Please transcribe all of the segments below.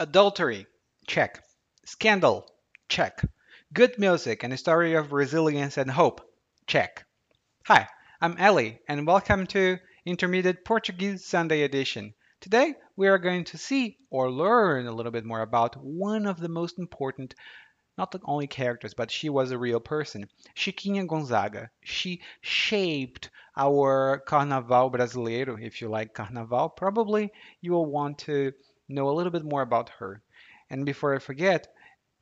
Adultery, check. Scandal, check. Good music and a story of resilience and hope, check. Hi, I'm Ellie, and welcome to Intermediate Portuguese Sunday Edition. Today, we are going to see or learn a little bit more about one of the most important, not the only characters, but she was a real person, Chiquinha Gonzaga. She shaped our Carnaval Brasileiro. If you like Carnaval, probably you will want to know a little bit more about her. And before I forget,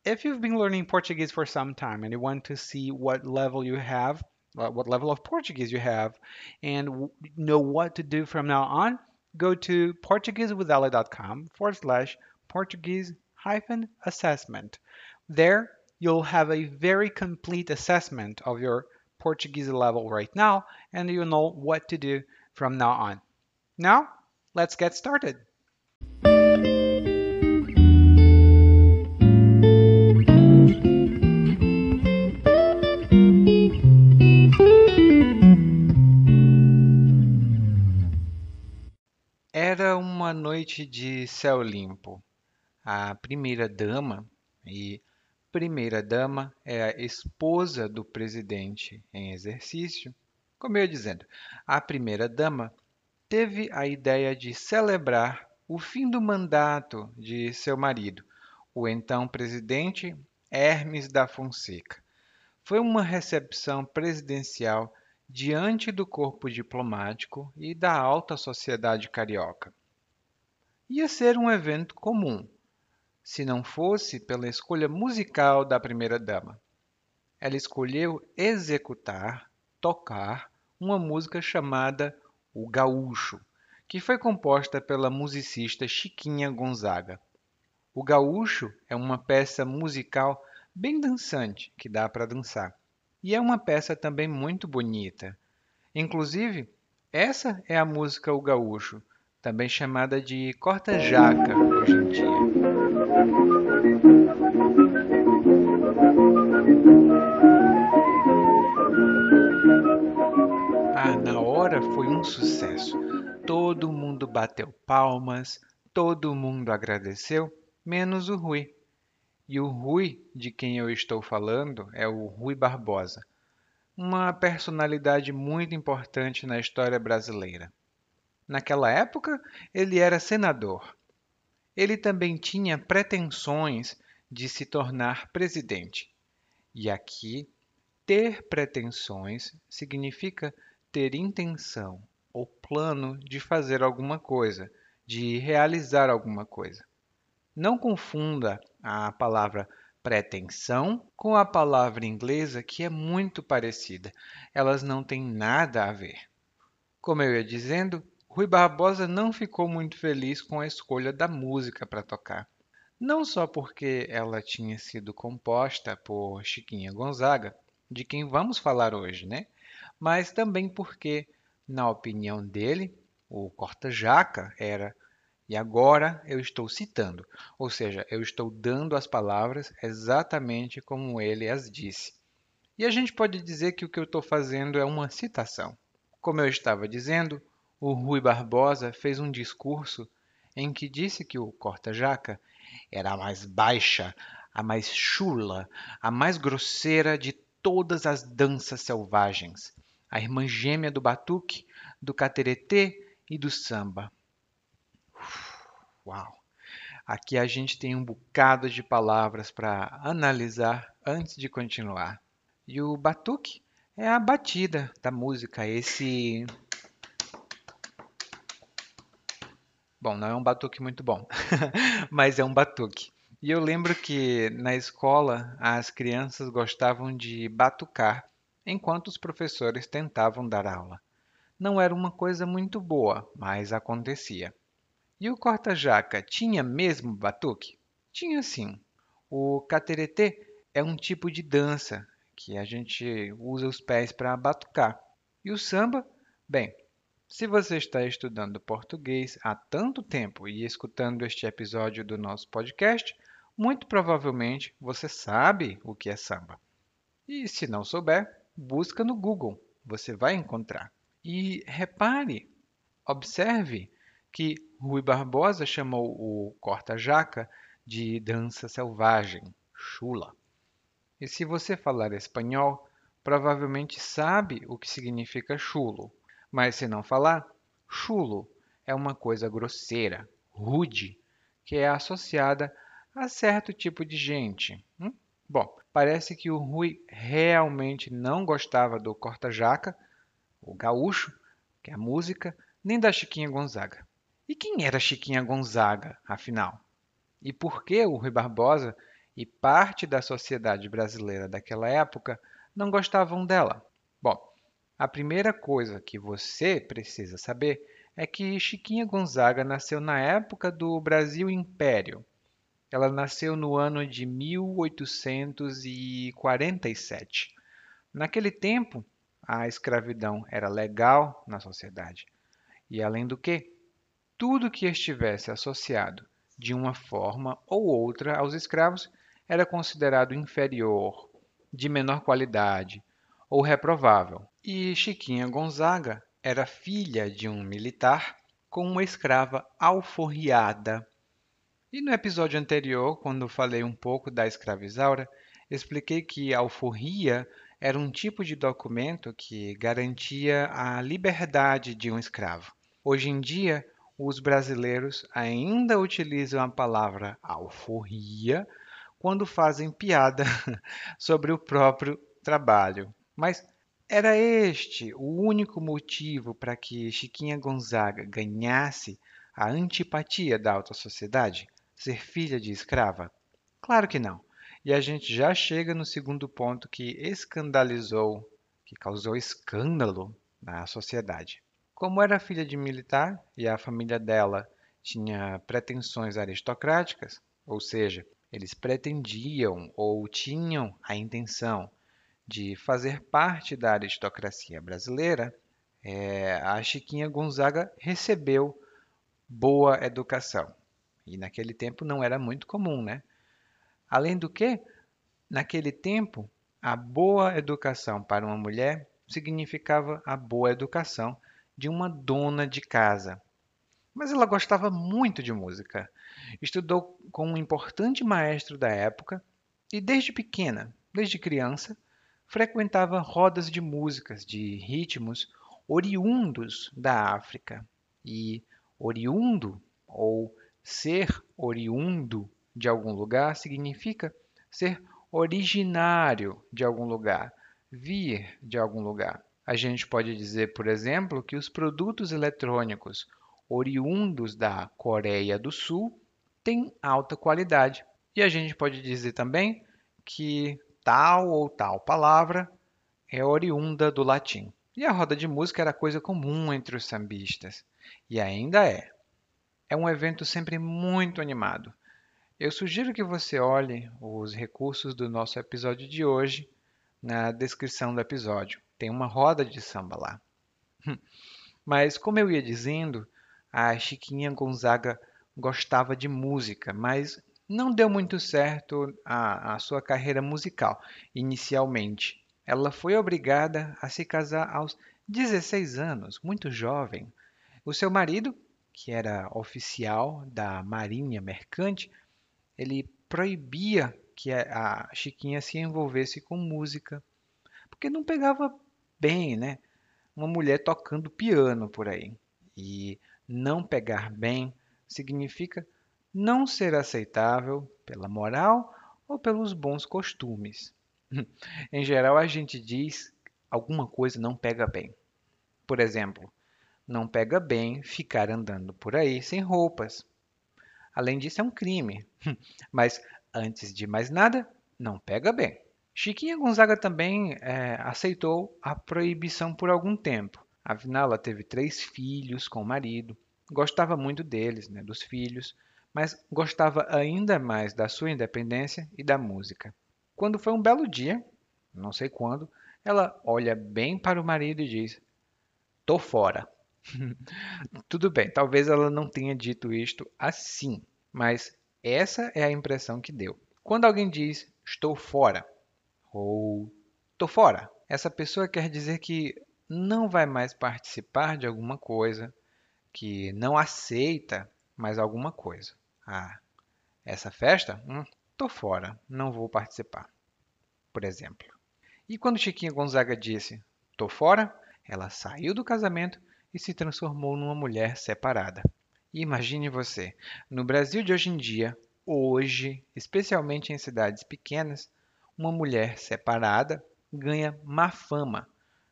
if you've been learning Portuguese for some time and you want to see what level you have, uh, what level of Portuguese you have, and know what to do from now on, go to portuguesewithali.com forward slash Portuguese hyphen assessment. There, you'll have a very complete assessment of your Portuguese level right now, and you'll know what to do from now on. Now, let's get started. Noite de céu limpo. A primeira-dama, e primeira-dama é a esposa do presidente em exercício, como eu dizendo, a primeira-dama teve a ideia de celebrar o fim do mandato de seu marido, o então presidente Hermes da Fonseca. Foi uma recepção presidencial diante do corpo diplomático e da alta sociedade carioca. Ia ser um evento comum, se não fosse pela escolha musical da primeira-dama. Ela escolheu executar, tocar, uma música chamada O Gaúcho, que foi composta pela musicista Chiquinha Gonzaga. O Gaúcho é uma peça musical bem dançante, que dá para dançar. E é uma peça também muito bonita. Inclusive, essa é a música O Gaúcho, também chamada de corta-jaca hoje em dia. Ah, na hora foi um sucesso. Todo mundo bateu palmas, todo mundo agradeceu, menos o Rui. E o Rui, de quem eu estou falando, é o Rui Barbosa, uma personalidade muito importante na história brasileira. Naquela época, ele era senador. Ele também tinha pretensões de se tornar presidente. E aqui, ter pretensões significa ter intenção ou plano de fazer alguma coisa, de realizar alguma coisa. Não confunda a palavra pretensão com a palavra inglesa que é muito parecida. Elas não têm nada a ver. Como eu ia dizendo, Rui Barbosa não ficou muito feliz com a escolha da música para tocar. Não só porque ela tinha sido composta por Chiquinha Gonzaga, de quem vamos falar hoje, né? Mas também porque, na opinião dele, o corta-jaca era e agora eu estou citando, ou seja, eu estou dando as palavras exatamente como ele as disse. E a gente pode dizer que o que eu estou fazendo é uma citação. Como eu estava dizendo, o Rui Barbosa fez um discurso em que disse que o corta-jaca era a mais baixa, a mais chula, a mais grosseira de todas as danças selvagens, a irmã gêmea do batuque, do cateretê e do samba. Uau! Aqui a gente tem um bocado de palavras para analisar antes de continuar. E o batuque é a batida da música, esse. Bom, não é um batuque muito bom, mas é um batuque. E eu lembro que na escola as crianças gostavam de batucar enquanto os professores tentavam dar aula. Não era uma coisa muito boa, mas acontecia. E o corta-jaca tinha mesmo batuque? Tinha sim. O cateretê é um tipo de dança que a gente usa os pés para batucar. E o samba? Bem, se você está estudando português há tanto tempo e escutando este episódio do nosso podcast, muito provavelmente você sabe o que é samba. E se não souber, busca no Google, você vai encontrar. E repare, observe que Rui Barbosa chamou o corta-jaca de dança selvagem, chula. E se você falar espanhol, provavelmente sabe o que significa chulo, mas se não falar, chulo é uma coisa grosseira, rude, que é associada a certo tipo de gente. Hum? Bom, parece que o Rui realmente não gostava do corta-jaca, o gaúcho, que é a música, nem da Chiquinha Gonzaga. E quem era Chiquinha Gonzaga, afinal? E por que o Rui Barbosa e parte da sociedade brasileira daquela época não gostavam dela? A primeira coisa que você precisa saber é que Chiquinha Gonzaga nasceu na época do Brasil Império, ela nasceu no ano de 1847. Naquele tempo, a escravidão era legal na sociedade. E além do que, tudo que estivesse associado de uma forma ou outra aos escravos era considerado inferior, de menor qualidade ou reprovável. E Chiquinha Gonzaga era filha de um militar com uma escrava alforriada e no episódio anterior, quando falei um pouco da escravizaura, expliquei que alforria era um tipo de documento que garantia a liberdade de um escravo. Hoje em dia, os brasileiros ainda utilizam a palavra alforria quando fazem piada sobre o próprio trabalho. Mas era este o único motivo para que Chiquinha Gonzaga ganhasse a antipatia da alta sociedade? ser filha de escrava? Claro que não. E a gente já chega no segundo ponto que escandalizou, que causou escândalo na sociedade. Como era filha de militar e a família dela tinha pretensões aristocráticas, ou seja, eles pretendiam ou tinham a intenção de fazer parte da aristocracia brasileira, é, a Chiquinha Gonzaga recebeu boa educação. E naquele tempo não era muito comum, né? Além do que, naquele tempo, a boa educação para uma mulher significava a boa educação de uma dona de casa. Mas ela gostava muito de música. Estudou com um importante maestro da época e desde pequena, desde criança, frequentava rodas de músicas de ritmos oriundos da África. E oriundo ou Ser oriundo de algum lugar significa ser originário de algum lugar, vir de algum lugar. A gente pode dizer, por exemplo, que os produtos eletrônicos oriundos da Coreia do Sul têm alta qualidade. E a gente pode dizer também que tal ou tal palavra é oriunda do latim. E a roda de música era coisa comum entre os sambistas, e ainda é é um evento sempre muito animado. Eu sugiro que você olhe os recursos do nosso episódio de hoje na descrição do episódio. Tem uma roda de samba lá. Mas, como eu ia dizendo, a Chiquinha Gonzaga gostava de música, mas não deu muito certo a, a sua carreira musical inicialmente. Ela foi obrigada a se casar aos 16 anos, muito jovem. O seu marido que era oficial da Marinha Mercante, ele proibia que a Chiquinha se envolvesse com música, porque não pegava bem, né? Uma mulher tocando piano por aí. E não pegar bem significa não ser aceitável pela moral ou pelos bons costumes. em geral, a gente diz alguma coisa não pega bem. Por exemplo, não pega bem ficar andando por aí sem roupas. Além disso, é um crime. Mas, antes de mais nada, não pega bem. Chiquinha Gonzaga também é, aceitou a proibição por algum tempo. Afinal, ela teve três filhos com o marido, gostava muito deles, né, dos filhos, mas gostava ainda mais da sua independência e da música. Quando foi um belo dia, não sei quando, ela olha bem para o marido e diz: Tô fora. Tudo bem, talvez ela não tenha dito isto assim, mas essa é a impressão que deu. Quando alguém diz estou fora ou estou fora, essa pessoa quer dizer que não vai mais participar de alguma coisa, que não aceita mais alguma coisa. Ah, Essa festa? Hum, tô fora, não vou participar. Por exemplo. E quando Chiquinha Gonzaga disse tô fora, ela saiu do casamento e se transformou numa mulher separada. E imagine você, no Brasil de hoje em dia, hoje, especialmente em cidades pequenas, uma mulher separada ganha má fama,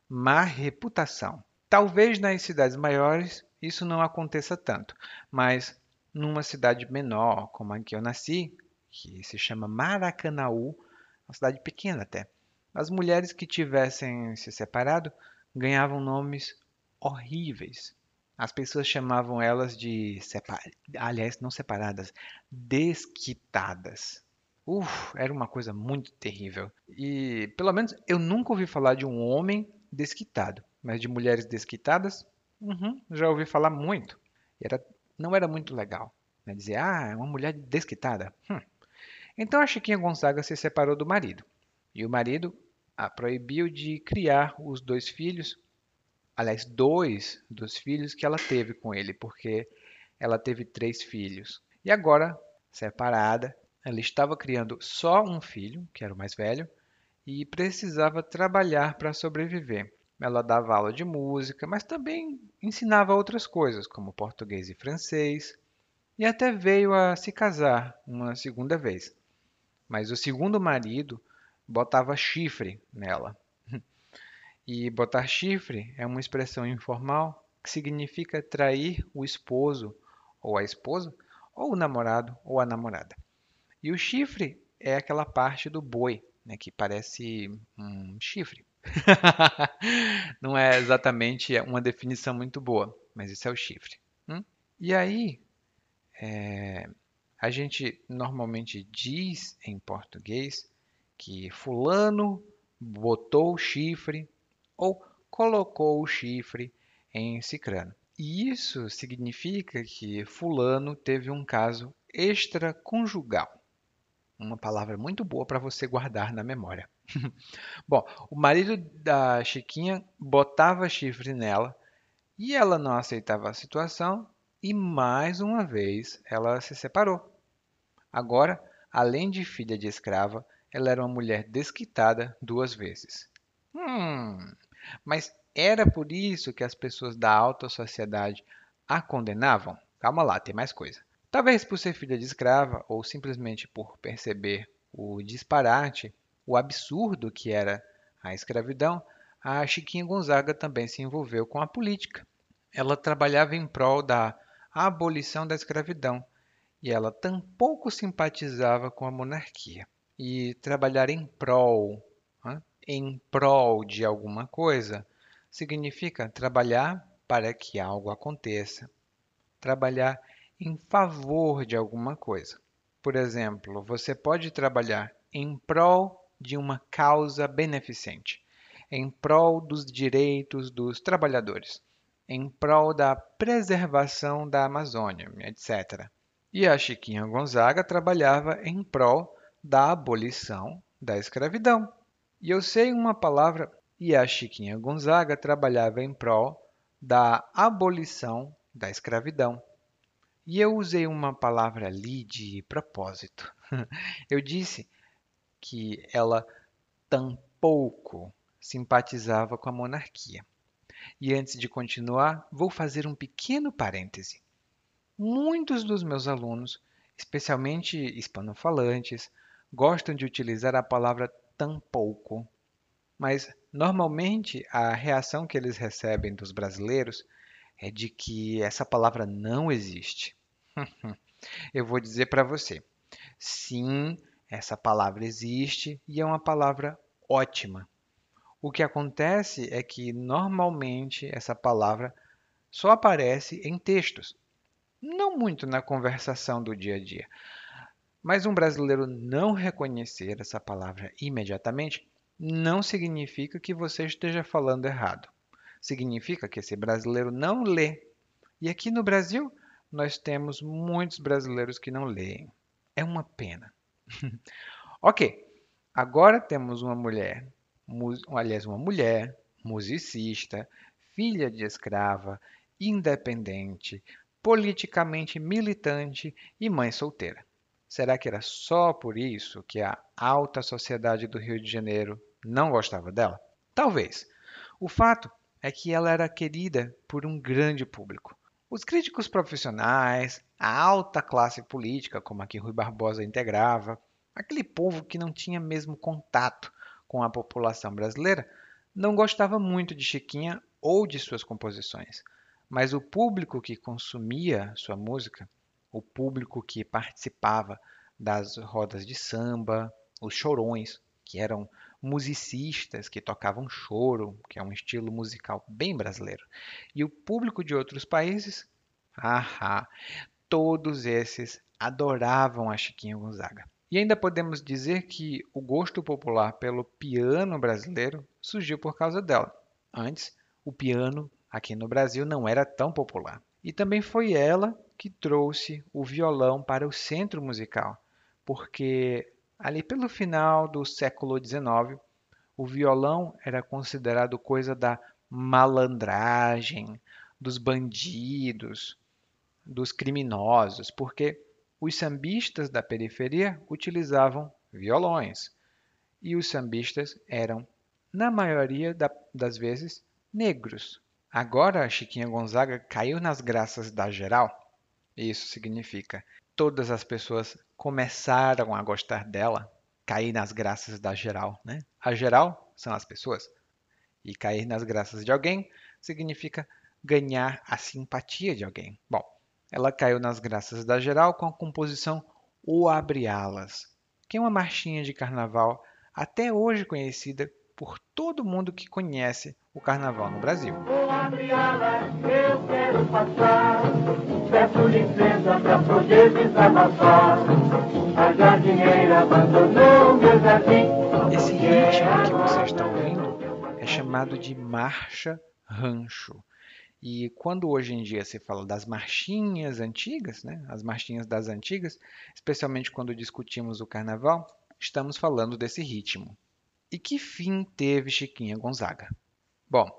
má reputação. Talvez nas cidades maiores isso não aconteça tanto, mas numa cidade menor, como a que eu nasci, que se chama Maracanaú, uma cidade pequena até, as mulheres que tivessem se separado ganhavam nomes horríveis. As pessoas chamavam elas de, separ... aliás, não separadas, desquitadas. Uf, era uma coisa muito terrível. E, pelo menos, eu nunca ouvi falar de um homem desquitado, mas de mulheres desquitadas, uhum, já ouvi falar muito. Era, não era muito legal. Né? Dizer, ah, é uma mulher desquitada. Hum. Então a Chiquinha Gonzaga se separou do marido. E o marido a proibiu de criar os dois filhos, aliás, dois dos filhos que ela teve com ele, porque ela teve três filhos. E agora, separada, ela estava criando só um filho, que era o mais velho, e precisava trabalhar para sobreviver. Ela dava aula de música, mas também ensinava outras coisas, como português e francês, e até veio a se casar uma segunda vez. Mas o segundo marido botava chifre nela. E botar chifre é uma expressão informal que significa trair o esposo ou a esposa, ou o namorado ou a namorada. E o chifre é aquela parte do boi, né, que parece um chifre. Não é exatamente uma definição muito boa, mas isso é o chifre. Hum? E aí, é, a gente normalmente diz em português que Fulano botou o chifre ou colocou o chifre em Cicrano. E isso significa que Fulano teve um caso extraconjugal uma palavra muito boa para você guardar na memória. Bom, o marido da Chiquinha botava chifre nela e ela não aceitava a situação e mais uma vez ela se separou. Agora, além de filha de escrava, ela era uma mulher desquitada duas vezes. Hum, mas era por isso que as pessoas da alta sociedade a condenavam? Calma lá, tem mais coisa. Talvez por ser filha de escrava ou simplesmente por perceber o disparate, o absurdo que era a escravidão, a Chiquinha Gonzaga também se envolveu com a política. Ela trabalhava em prol da abolição da escravidão e ela tampouco simpatizava com a monarquia. E trabalhar em prol, em prol de alguma coisa, significa trabalhar para que algo aconteça, trabalhar em favor de alguma coisa. Por exemplo, você pode trabalhar em prol de uma causa beneficente, em prol dos direitos dos trabalhadores, em prol da preservação da Amazônia, etc. E a Chiquinha Gonzaga trabalhava em prol da abolição da escravidão. E eu sei uma palavra, e a Chiquinha Gonzaga trabalhava em prol da abolição da escravidão. E eu usei uma palavra ali de propósito. Eu disse que ela tampouco simpatizava com a monarquia. E antes de continuar, vou fazer um pequeno parêntese. Muitos dos meus alunos, especialmente hispanofalantes, gostam de utilizar a palavra tampouco. Mas normalmente a reação que eles recebem dos brasileiros é de que essa palavra não existe. Eu vou dizer para você: sim, essa palavra existe e é uma palavra ótima. O que acontece é que normalmente essa palavra só aparece em textos, não muito na conversação do dia a dia. Mas um brasileiro não reconhecer essa palavra imediatamente não significa que você esteja falando errado significa que esse brasileiro não lê. E aqui no Brasil, nós temos muitos brasileiros que não leem. É uma pena. ok, agora temos uma mulher, aliás, uma mulher, musicista, filha de escrava, independente, politicamente militante e mãe solteira. Será que era só por isso que a alta sociedade do Rio de Janeiro não gostava dela? Talvez. O fato é que ela era querida por um grande público. Os críticos profissionais, a alta classe política, como a que Rui Barbosa integrava, aquele povo que não tinha mesmo contato com a população brasileira, não gostava muito de Chiquinha ou de suas composições. Mas o público que consumia sua música, o público que participava das rodas de samba, os chorões, que eram musicistas que tocavam choro, que é um estilo musical bem brasileiro, e o público de outros países, ah, todos esses adoravam a Chiquinha Gonzaga. E ainda podemos dizer que o gosto popular pelo piano brasileiro surgiu por causa dela. Antes, o piano aqui no Brasil não era tão popular. E também foi ela que trouxe o violão para o centro musical, porque ali pelo final do século XIX, o violão era considerado coisa da malandragem, dos bandidos, dos criminosos, porque os sambistas da periferia utilizavam violões. E os sambistas eram, na maioria das vezes, negros. Agora a Chiquinha Gonzaga caiu nas graças da geral. Isso significa todas as pessoas começaram a gostar dela, cair nas graças da geral, né? A geral são as pessoas. E cair nas graças de alguém significa ganhar a simpatia de alguém. Bom, ela caiu nas graças da geral com a composição O Abre Alas, que é uma marchinha de carnaval até hoje conhecida por todo mundo que conhece o carnaval no Brasil. O abre alas, eu quero passar, peço licença para poder desabafar. A jardineira abandonou meu jardim. Esse ritmo que vocês estão ouvindo é chamado de marcha rancho. E quando hoje em dia se fala das marchinhas antigas, né, as marchinhas das antigas, especialmente quando discutimos o carnaval, estamos falando desse ritmo. E que fim teve Chiquinha Gonzaga? Bom,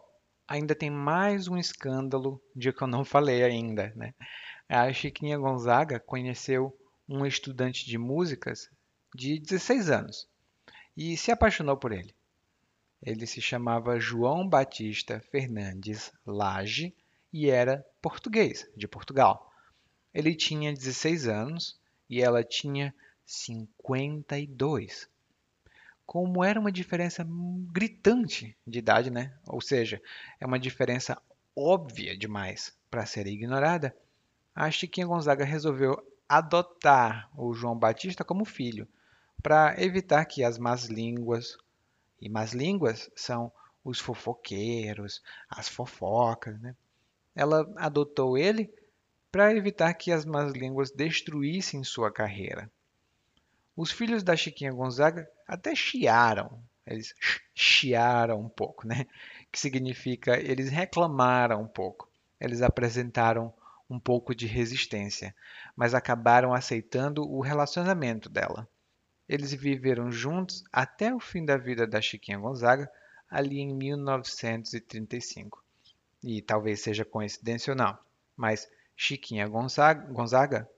ainda tem mais um escândalo de que eu não falei ainda, né? A Chiquinha Gonzaga conheceu um estudante de músicas de 16 anos e se apaixonou por ele. Ele se chamava João Batista Fernandes Lage e era português, de Portugal. Ele tinha 16 anos e ela tinha 52. Como era uma diferença gritante de idade, né? Ou seja, é uma diferença óbvia demais para ser ignorada, a Chiquinha Gonzaga resolveu adotar o João Batista como filho, para evitar que as más línguas e más línguas são os fofoqueiros, as fofocas. Né? Ela adotou ele para evitar que as más línguas destruíssem sua carreira. Os filhos da Chiquinha Gonzaga até chiaram, eles chiaram um pouco, né? Que significa eles reclamaram um pouco, eles apresentaram um pouco de resistência, mas acabaram aceitando o relacionamento dela. Eles viveram juntos até o fim da vida da Chiquinha Gonzaga, ali em 1935. E talvez seja não, mas Chiquinha Gonzaga, Gonzaga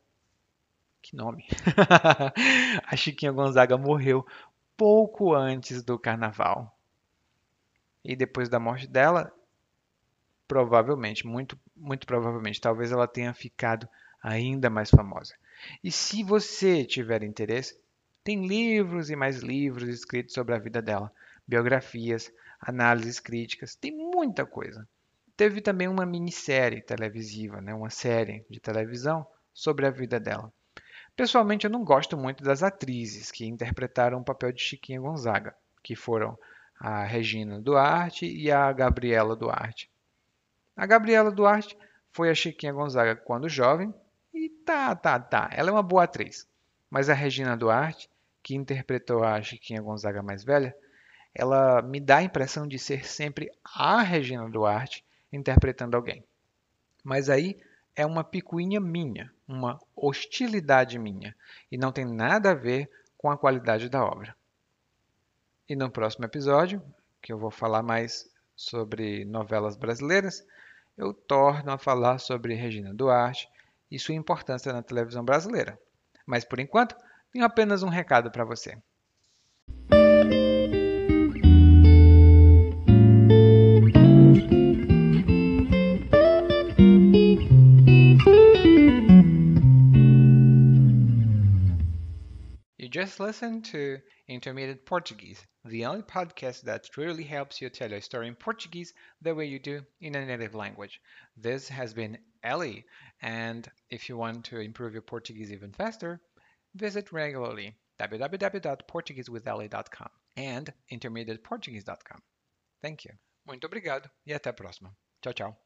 que nome? a Chiquinha Gonzaga morreu pouco antes do carnaval. E depois da morte dela, provavelmente, muito, muito provavelmente, talvez ela tenha ficado ainda mais famosa. E se você tiver interesse, tem livros e mais livros escritos sobre a vida dela, biografias, análises críticas, tem muita coisa. Teve também uma minissérie televisiva, né, uma série de televisão sobre a vida dela. Pessoalmente, eu não gosto muito das atrizes que interpretaram o papel de Chiquinha Gonzaga, que foram a Regina Duarte e a Gabriela Duarte. A Gabriela Duarte foi a Chiquinha Gonzaga quando jovem e tá, tá, tá, ela é uma boa atriz. Mas a Regina Duarte que interpretou a Chiquinha Gonzaga mais velha, ela me dá a impressão de ser sempre a Regina Duarte interpretando alguém. Mas aí é uma picuinha minha, uma hostilidade minha, e não tem nada a ver com a qualidade da obra. E no próximo episódio, que eu vou falar mais sobre novelas brasileiras, eu torno a falar sobre Regina Duarte e sua importância na televisão brasileira. Mas por enquanto, tenho apenas um recado para você. Just listen to Intermediate Portuguese, the only podcast that really helps you tell your story in Portuguese the way you do in a native language. This has been Ellie, and if you want to improve your Portuguese even faster, visit regularly www.portuguesewithellie.com and intermediateportuguese.com. Thank you. Muito obrigado e até a próxima. Tchau, tchau.